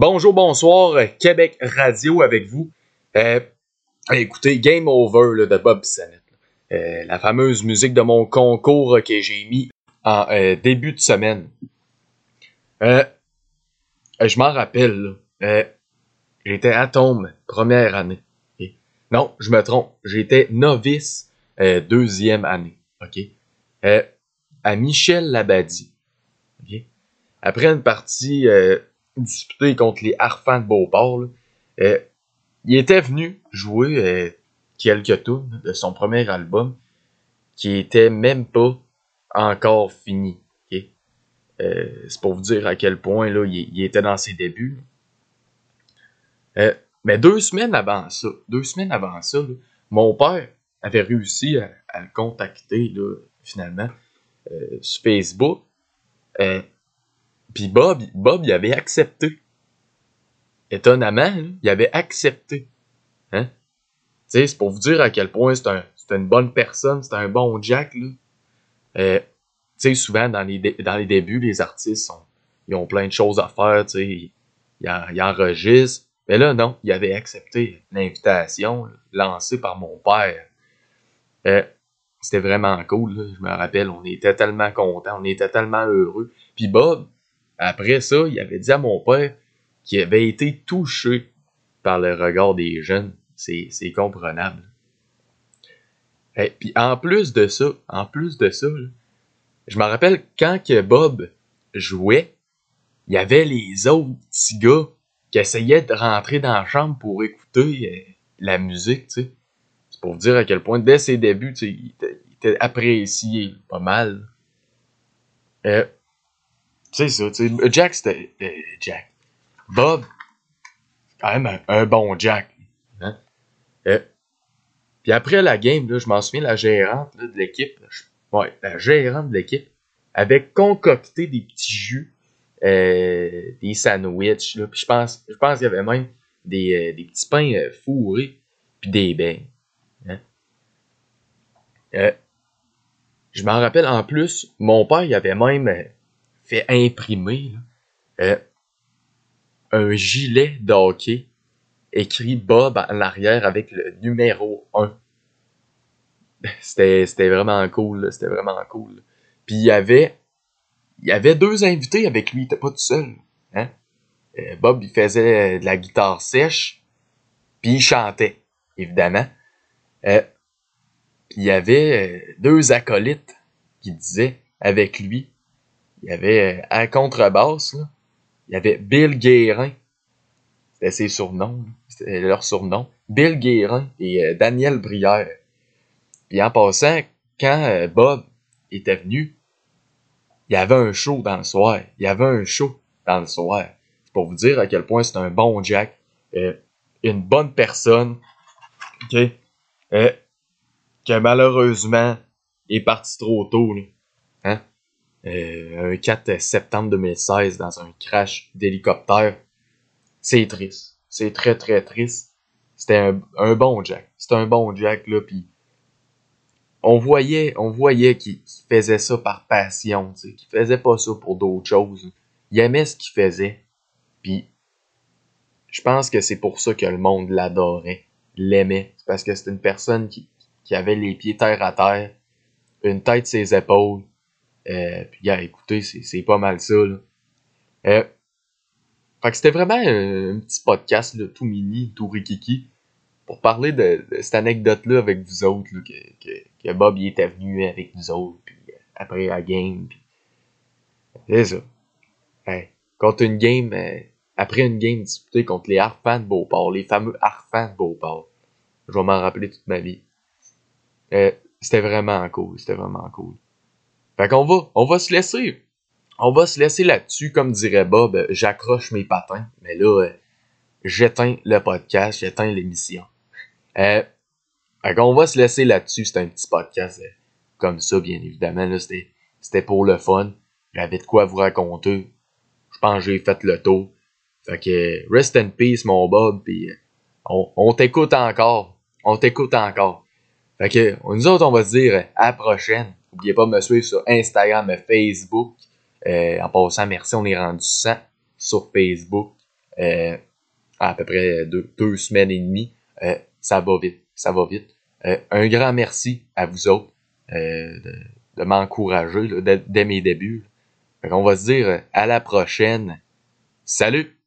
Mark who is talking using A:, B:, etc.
A: Bonjour, bonsoir, Québec Radio avec vous. Euh, écoutez, Game Over de Bob Bissonnette. Euh, la fameuse musique de mon concours que j'ai mis en euh, début de semaine. Euh, je m'en rappelle, j'étais atome première année. Non, je me trompe. J'étais novice deuxième année. OK? à Michel Labadie. OK? Après une partie disputée contre les Harfans de Beauport, il était venu jouer quelques tours de son premier album qui était même pas encore fini. Euh, c'est pour vous dire à quel point là, il, était dans ses débuts. Euh, mais deux semaines avant ça, deux semaines avant ça, mon père avait réussi à, le contacter finalement euh, sur Facebook. Puis Bob, Bob, il avait accepté. Étonnamment, il avait accepté. Hein? c'est pour vous dire à quel point c'est un, une bonne personne, c'est un bon Jack, là. Euh, souvent, dans les, débuts, les artistes, ils ont plein de choses à faire, ils, enregistrent. Mais là, non, il avait accepté l'invitation lancée par mon père. Euh, c'était vraiment cool, je me rappelle, on était tellement contents, on était tellement heureux. Puis Bob, après ça, il avait dit à mon père qu'il avait été touché par le regard des jeunes c'est comprenable. Et puis en plus de ça, en plus de ça, je me rappelle quand que Bob jouait, il y avait les autres petits gars qui essayaient de rentrer dans la chambre pour écouter euh, la musique, tu. C'est pour dire à quel point, dès ses débuts, il, était, apprécié pas mal. Euh, sais ça, tu sais, Jack, c'était... Euh, Jack. Bob, quand même un bon Jack. Euh, puis après la game, là, je m'en souviens, la gérante de l'équipe, ouais, la gérante de l'équipe avait concocté des petits jus, euh, des sandwichs, là, puis je pense, je pense qu'il y avait même des, euh, des petits pains fourrés, puis des bains. Hein. je m'en rappelle en plus, mon père il avait même fait imprimer un gilet d'hockey écrit Bob en arrière avec le numéro 1. C'était, vraiment cool, c'était vraiment cool. Puis il y avait il y avait deux invités avec lui, il était pas tout seul. Hein? Euh, Bob, il faisait de la guitare sèche, puis il chantait, évidemment. Euh, puis il y avait euh, deux acolytes qui disaient avec lui. Il y avait à contrebasse, là, il y avait Bill Guérin, c'était ses surnoms, c'était leur surnom. Bill Guérin et euh, Daniel Brière. Puis en passant, quand euh, Bob était venu, il y avait un show dans le soir. Il y avait un show dans le soir. C'est pour vous dire à quel point c'est un bon Jack. Euh, une bonne personne. OK? Euh, que malheureusement est parti trop tôt. Là. Hein? Un 4 septembre 2016 dans un crash d'hélicoptère c'est triste. C'est très, très triste. C'était un, bon Jack. C'était un bon Jack, là, puis on voyait, on voyait qu'il faisait ça par passion, qu'il faisait pas ça pour d'autres choses. Il aimait ce qu'il faisait, puis je pense que c'est pour ça que le monde l'adorait, l'aimait. parce que c'était une personne qui, qui avait les pieds terre à terre, une tête ses épaules, euh, puis gars, écoutez, c'est pas mal ça, là. Euh, fait que c'était vraiment un, petit podcast là, tout mini, tout rikiki, pour parler de, cette anecdote-là avec vous autres, là, que, que, Bob il était venu avec nous autres, puis euh, après la game, puis c'est ça. Hey, contre une game, euh, après une game disputée contre les Harfans de Beauport, les fameux Harfans de Beauport, je vais m'en rappeler toute ma vie. Euh, c'était vraiment cool, c'était vraiment cool. Fait qu'on va, on va se laisser on va se laisser là-dessus, comme dirait Bob, j'accroche mes patins. Mais là, euh, j'éteins le podcast, j'éteins l'émission. Euh, on va se laisser là-dessus. C'est un petit podcast euh, comme ça, bien évidemment. Là, c'était, c'était pour le fun. J'avais de quoi vous raconter. Je pense que j'ai fait le tour. Fait que rest in peace, mon Bob. Puis euh, on, on t'écoute encore. On t'écoute encore. Fait que nous autres, on va se dire à la prochaine. N'oubliez pas de me suivre sur Instagram et Facebook. Euh, en passant, merci, on est rendu 100 sur Facebook. à peu près deux, semaines et demie. ça va vite, ça va vite. un grand merci à vous autres de, de m'encourager dès mes débuts. On va se dire à la prochaine. Salut!